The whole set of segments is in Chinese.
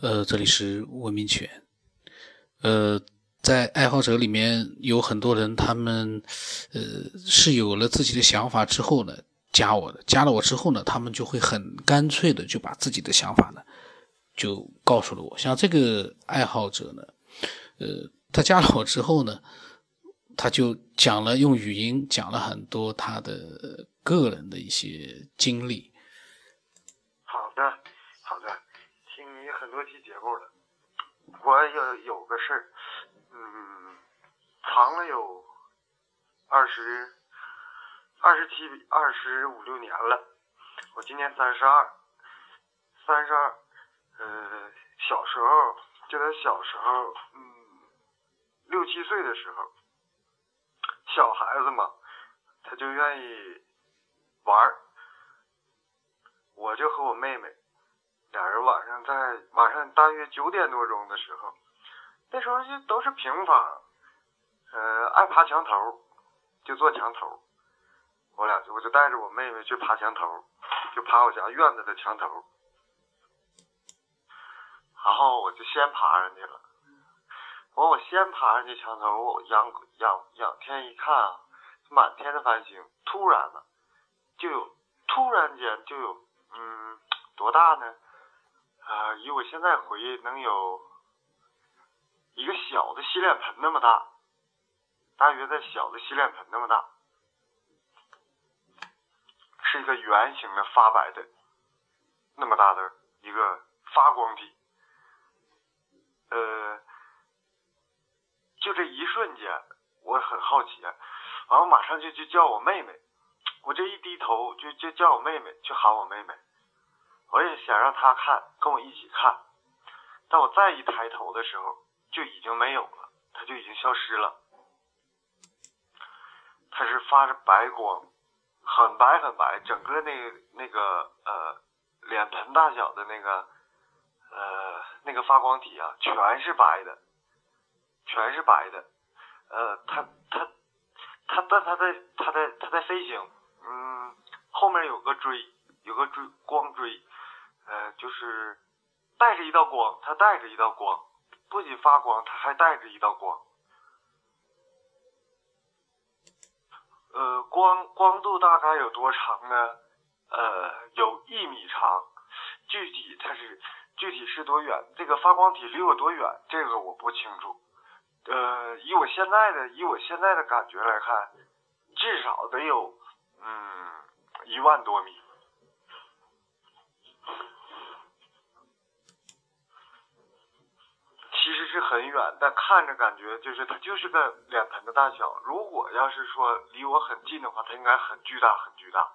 呃，这里是文明犬。呃，在爱好者里面有很多人，他们呃是有了自己的想法之后呢，加我的。加了我之后呢，他们就会很干脆的就把自己的想法呢就告诉了我。像这个爱好者呢，呃，他加了我之后呢，他就讲了用语音讲了很多他的个人的一些经历。好的，好的，听你很多期节目了。我有有个事儿，嗯，藏了有二十二十七二十五六年了。我今年三十二，三十二，呃，小时候就在小时候，嗯，六七岁的时候，小孩子嘛，他就愿意玩儿，我就和我妹妹。俩人晚上在晚上大约九点多钟的时候，那时候就都是平房，呃，爱爬墙头，就坐墙头。我俩就我就带着我妹妹去爬墙头，就爬我家院子的墙头。然后我就先爬上去了。完我先爬上去墙头，我仰仰仰天一看啊，满天的繁星。突然呢，就有突然间就有嗯多大呢？啊，以我现在回忆，能有一个小的洗脸盆那么大，大约在小的洗脸盆那么大，是一个圆形的发白的那么大的一个发光体。呃，就这一瞬间，我很好奇，完我马上就去叫我妹妹，我这一低头就就叫我妹妹，去喊我妹妹。我也想让他看，跟我一起看，但我再一抬头的时候，就已经没有了，他就已经消失了。他是发着白光，很白很白，整个那那个呃脸盆大小的那个呃那个发光体啊，全是白的，全是白的。呃，他他他但他在他在他在飞行，嗯，后面有个锥，有个锥光锥。呃，就是带着一道光，它带着一道光，不仅发光，它还带着一道光。呃，光光度大概有多长呢？呃，有一米长。具体它是具体是多远？这个发光体离我多远？这个我不清楚。呃，以我现在的以我现在的感觉来看，至少得有嗯一万多米。其实是很远，但看着感觉就是它就是个脸盆的大小。如果要是说离我很近的话，它应该很巨大很巨大。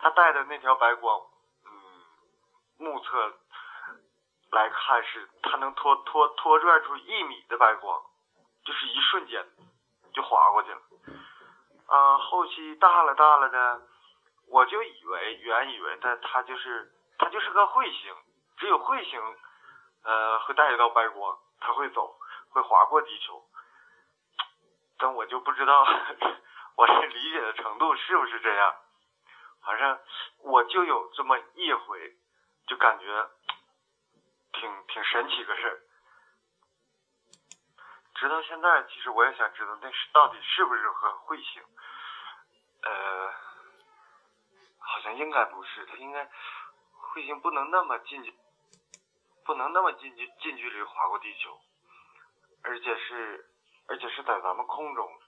它带的那条白光，嗯，目测来看是它能拖拖拖拽出一米的白光，就是一瞬间就划过去了。啊，后期大了大了呢，我就以为原以为它它就是它就是个彗星，只有彗星呃会带一道白光。它会走，会划过地球，但我就不知道 我这理解的程度是不是这样。反正我就有这么一回，就感觉挺挺神奇个事儿。直到现在，其实我也想知道那是到底是不是个彗星。呃，好像应该不是，它应该彗星不能那么近。不能那么近距近距离划过地球，而且是而且是在咱们空中，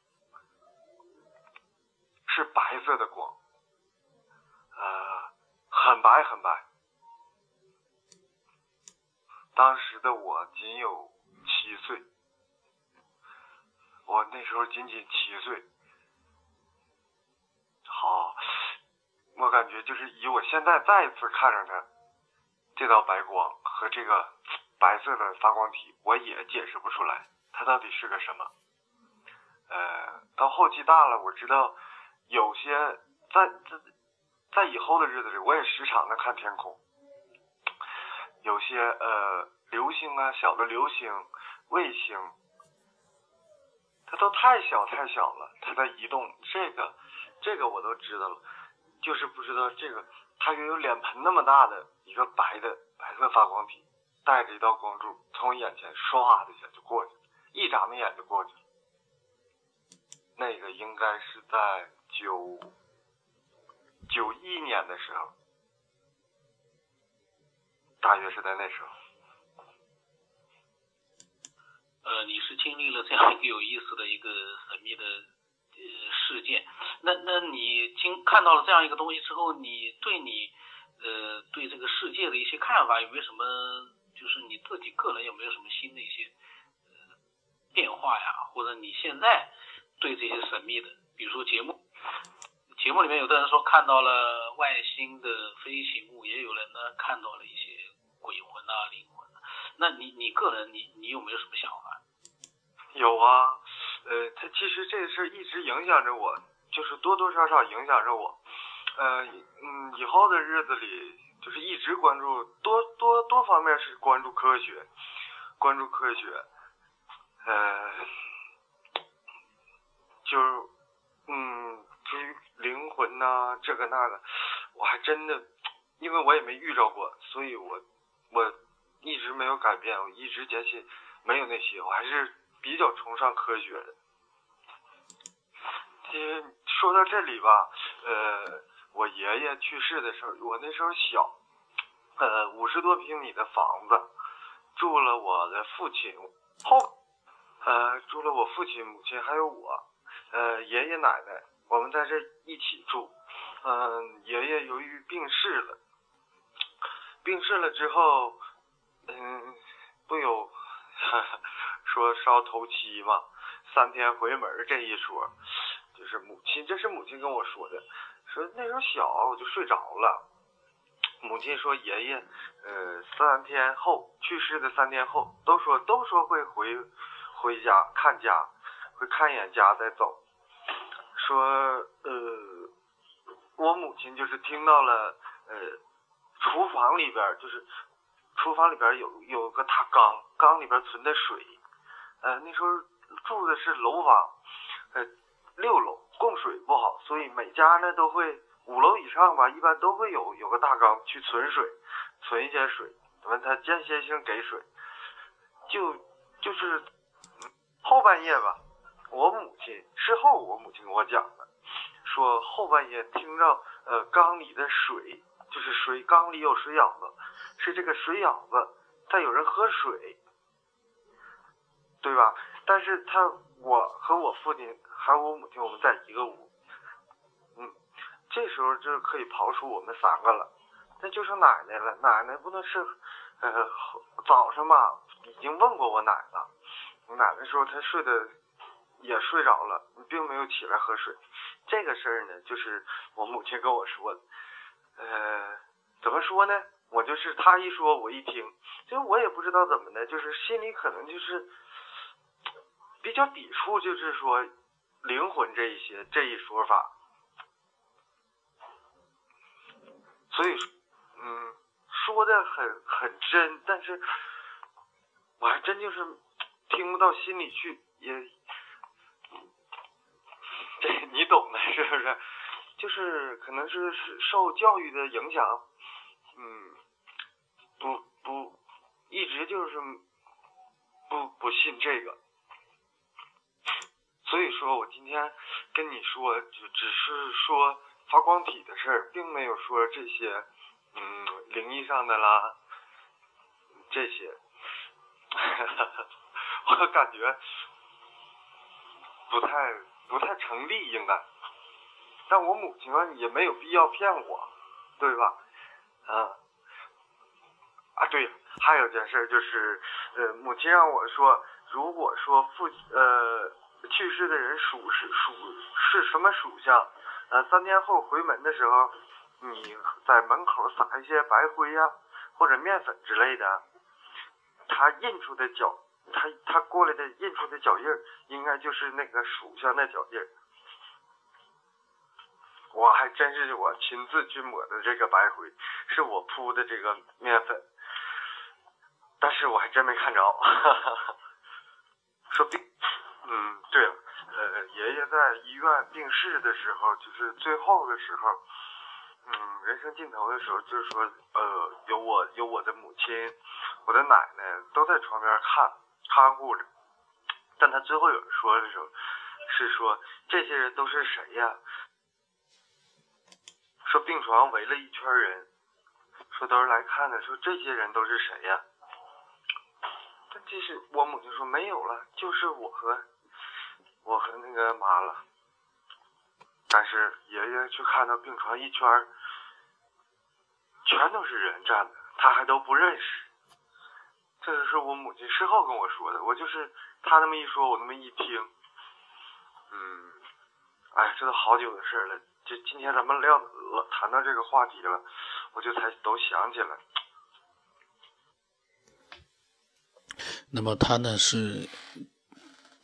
是白色的光，呃，很白很白。当时的我仅有七岁，我那时候仅仅七岁。好，我感觉就是以我现在再一次看着它。这道白光和这个白色的发光体，我也解释不出来，它到底是个什么。呃，到后期大了，我知道有些在在在以后的日子里，我也时常的看天空，有些呃流星啊，小的流星、卫星，它都太小太小了，它在移动。这个这个我都知道了，就是不知道这个。它约有脸盆那么大的一个白的白色发光体，带着一道光柱从我眼前唰的一下就过去了，一眨那眼就过去了。那个应该是在九九一年的时候，大约是在那时候。呃，你是经历了这样一个有意思的一个神秘的事件，那那你经看到了这样一个东西之后，你对你呃对这个世界的一些看法有没有什么？就是你自己个人有没有什么新的一些呃变化呀？或者你现在对这些神秘的，比如说节目，节目里面有的人说看到了外星的飞行物，也有人呢看到了一些鬼魂啊、灵魂。那你你个人你你有没有什么想法？有啊，呃，他其实这事一直影响着我，就是多多少少影响着我。呃，嗯，以后的日子里，就是一直关注多多多方面是关注科学，关注科学，呃，就是嗯，至于灵魂呐，这个那个，我还真的，因为我也没遇着过，所以我我。一直没有改变，我一直坚信没有那些，我还是比较崇尚科学的。其实说到这里吧，呃，我爷爷去世的时候，我那时候小，呃，五十多平米的房子，住了我的父亲后，呃，住了我父亲、母亲还有我，呃，爷爷奶奶，我们在这一起住。嗯，爷爷由于病逝了，病逝了之后。嗯，不有说烧头七嘛，三天回门这一说，就是母亲，这是母亲跟我说的，说那时候小我就睡着了，母亲说爷爷，呃，三天后去世的三天后，都说都说会回回家看家，会看一眼家再走，说呃，我母亲就是听到了，呃，厨房里边就是。厨房里边有有个大缸，缸里边存的水，呃，那时候住的是楼房，呃，六楼供水不好，所以每家呢都会五楼以上吧，一般都会有有个大缸去存水，存一些水，完他间歇性给水，就就是后半夜吧，我母亲事后我母亲跟我讲的，说后半夜听着呃缸里的水。就是水缸里有水舀子，是这个水舀子在有人喝水，对吧？但是他我和我父亲还有我母亲我们在一个屋，嗯，这时候就可以刨出我们三个了，那就剩奶奶了。奶奶不能是呃早上吧，已经问过我奶了，我奶奶说她睡的也睡着了，并没有起来喝水。这个事儿呢，就是我母亲跟我说的。呃，怎么说呢？我就是他一说，我一听，就我也不知道怎么的，就是心里可能就是比较抵触，就是说灵魂这一些这一说法。所以，嗯，说的很很真，但是我还真就是听不到心里去，也，这你懂的，是不是？就是可能是受教育的影响，嗯，不不，一直就是不不信这个，所以说我今天跟你说，就只是说发光体的事，并没有说这些，嗯，灵异上的啦，这些，我感觉不太不太成立，应该。但我母亲啊也没有必要骗我，对吧？啊啊对，还有件事就是，呃，母亲让我说，如果说父呃去世的人属是属是什么属相，呃三天后回门的时候，你在门口撒一些白灰呀或者面粉之类的，他印出的脚，他他过来的印出的脚印应该就是那个属相的脚印。我还真是我亲自去抹的这个白灰，是我铺的这个面粉，但是我还真没看着。哈哈哈说病，嗯，对了，呃，爷爷在医院病逝的时候，就是最后的时候，嗯，人生尽头的时候，就是说，呃，有我有我的母亲，我的奶奶都在床边看看护着。但他最后有人说的时候，是说这些人都是谁呀？说病床围了一圈人，说都是来看的。说这些人都是谁呀？但这是我母亲说没有了，就是我和我和那个妈了。但是爷爷去看到病床一圈，全都是人站的，他还都不认识。这就是我母亲事后跟我说的，我就是。他那么一说，我那么一听，嗯，哎，这都好久的事了。就今天咱们聊谈到这个话题了，我就才都想起来。那么他呢是？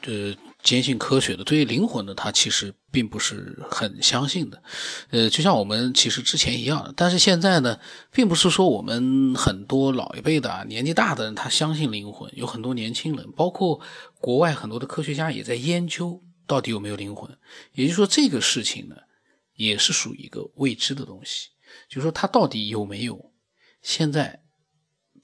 呃，坚信科学的，对于灵魂呢，他其实并不是很相信的。呃，就像我们其实之前一样，但是现在呢，并不是说我们很多老一辈的、年纪大的人他相信灵魂，有很多年轻人，包括国外很多的科学家也在研究到底有没有灵魂。也就是说，这个事情呢，也是属于一个未知的东西，就是说它到底有没有，现在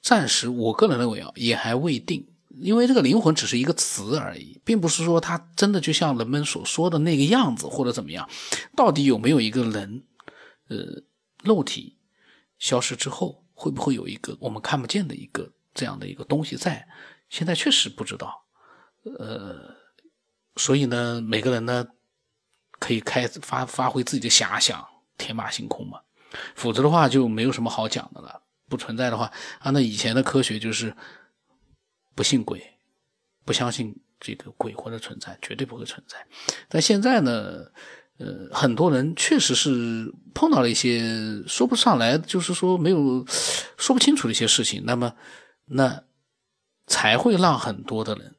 暂时我个人认为啊，也还未定。因为这个灵魂只是一个词而已，并不是说它真的就像人们所说的那个样子或者怎么样。到底有没有一个人，呃，肉体消失之后，会不会有一个我们看不见的一个这样的一个东西在？现在确实不知道。呃，所以呢，每个人呢，可以开发发挥自己的遐想，天马行空嘛。否则的话，就没有什么好讲的了。不存在的话，按照以前的科学就是。不信鬼，不相信这个鬼魂的存在，绝对不会存在。但现在呢，呃，很多人确实是碰到了一些说不上来，就是说没有说不清楚的一些事情，那么那才会让很多的人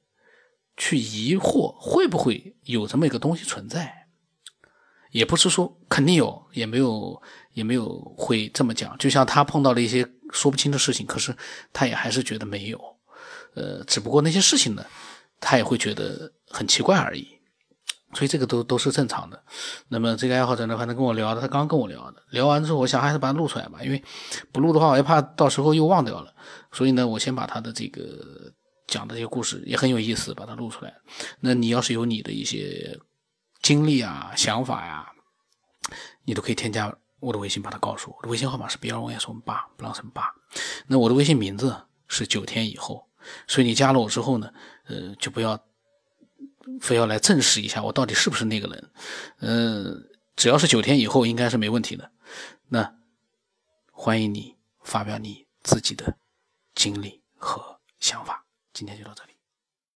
去疑惑，会不会有这么一个东西存在？也不是说肯定有，也没有，也没有会这么讲。就像他碰到了一些说不清的事情，可是他也还是觉得没有。呃，只不过那些事情呢，他也会觉得很奇怪而已，所以这个都都是正常的。那么这个爱好者呢，反正跟我聊的，他刚跟我聊的，聊完之后，我想还是把它录出来吧，因为不录的话，我也怕到时候又忘掉了。所以呢，我先把他的这个讲的这些故事也很有意思，把它录出来。那你要是有你的一些经历啊、想法呀，你都可以添加我的微信，把它告诉我。我的微信号码是 B 二五 S 我们八不让什么八。那我的微信名字是九天以后。所以你加了我之后呢，呃，就不要非要来证实一下我到底是不是那个人，呃，只要是九天以后，应该是没问题的。那欢迎你发表你自己的经历和想法。今天就到这里。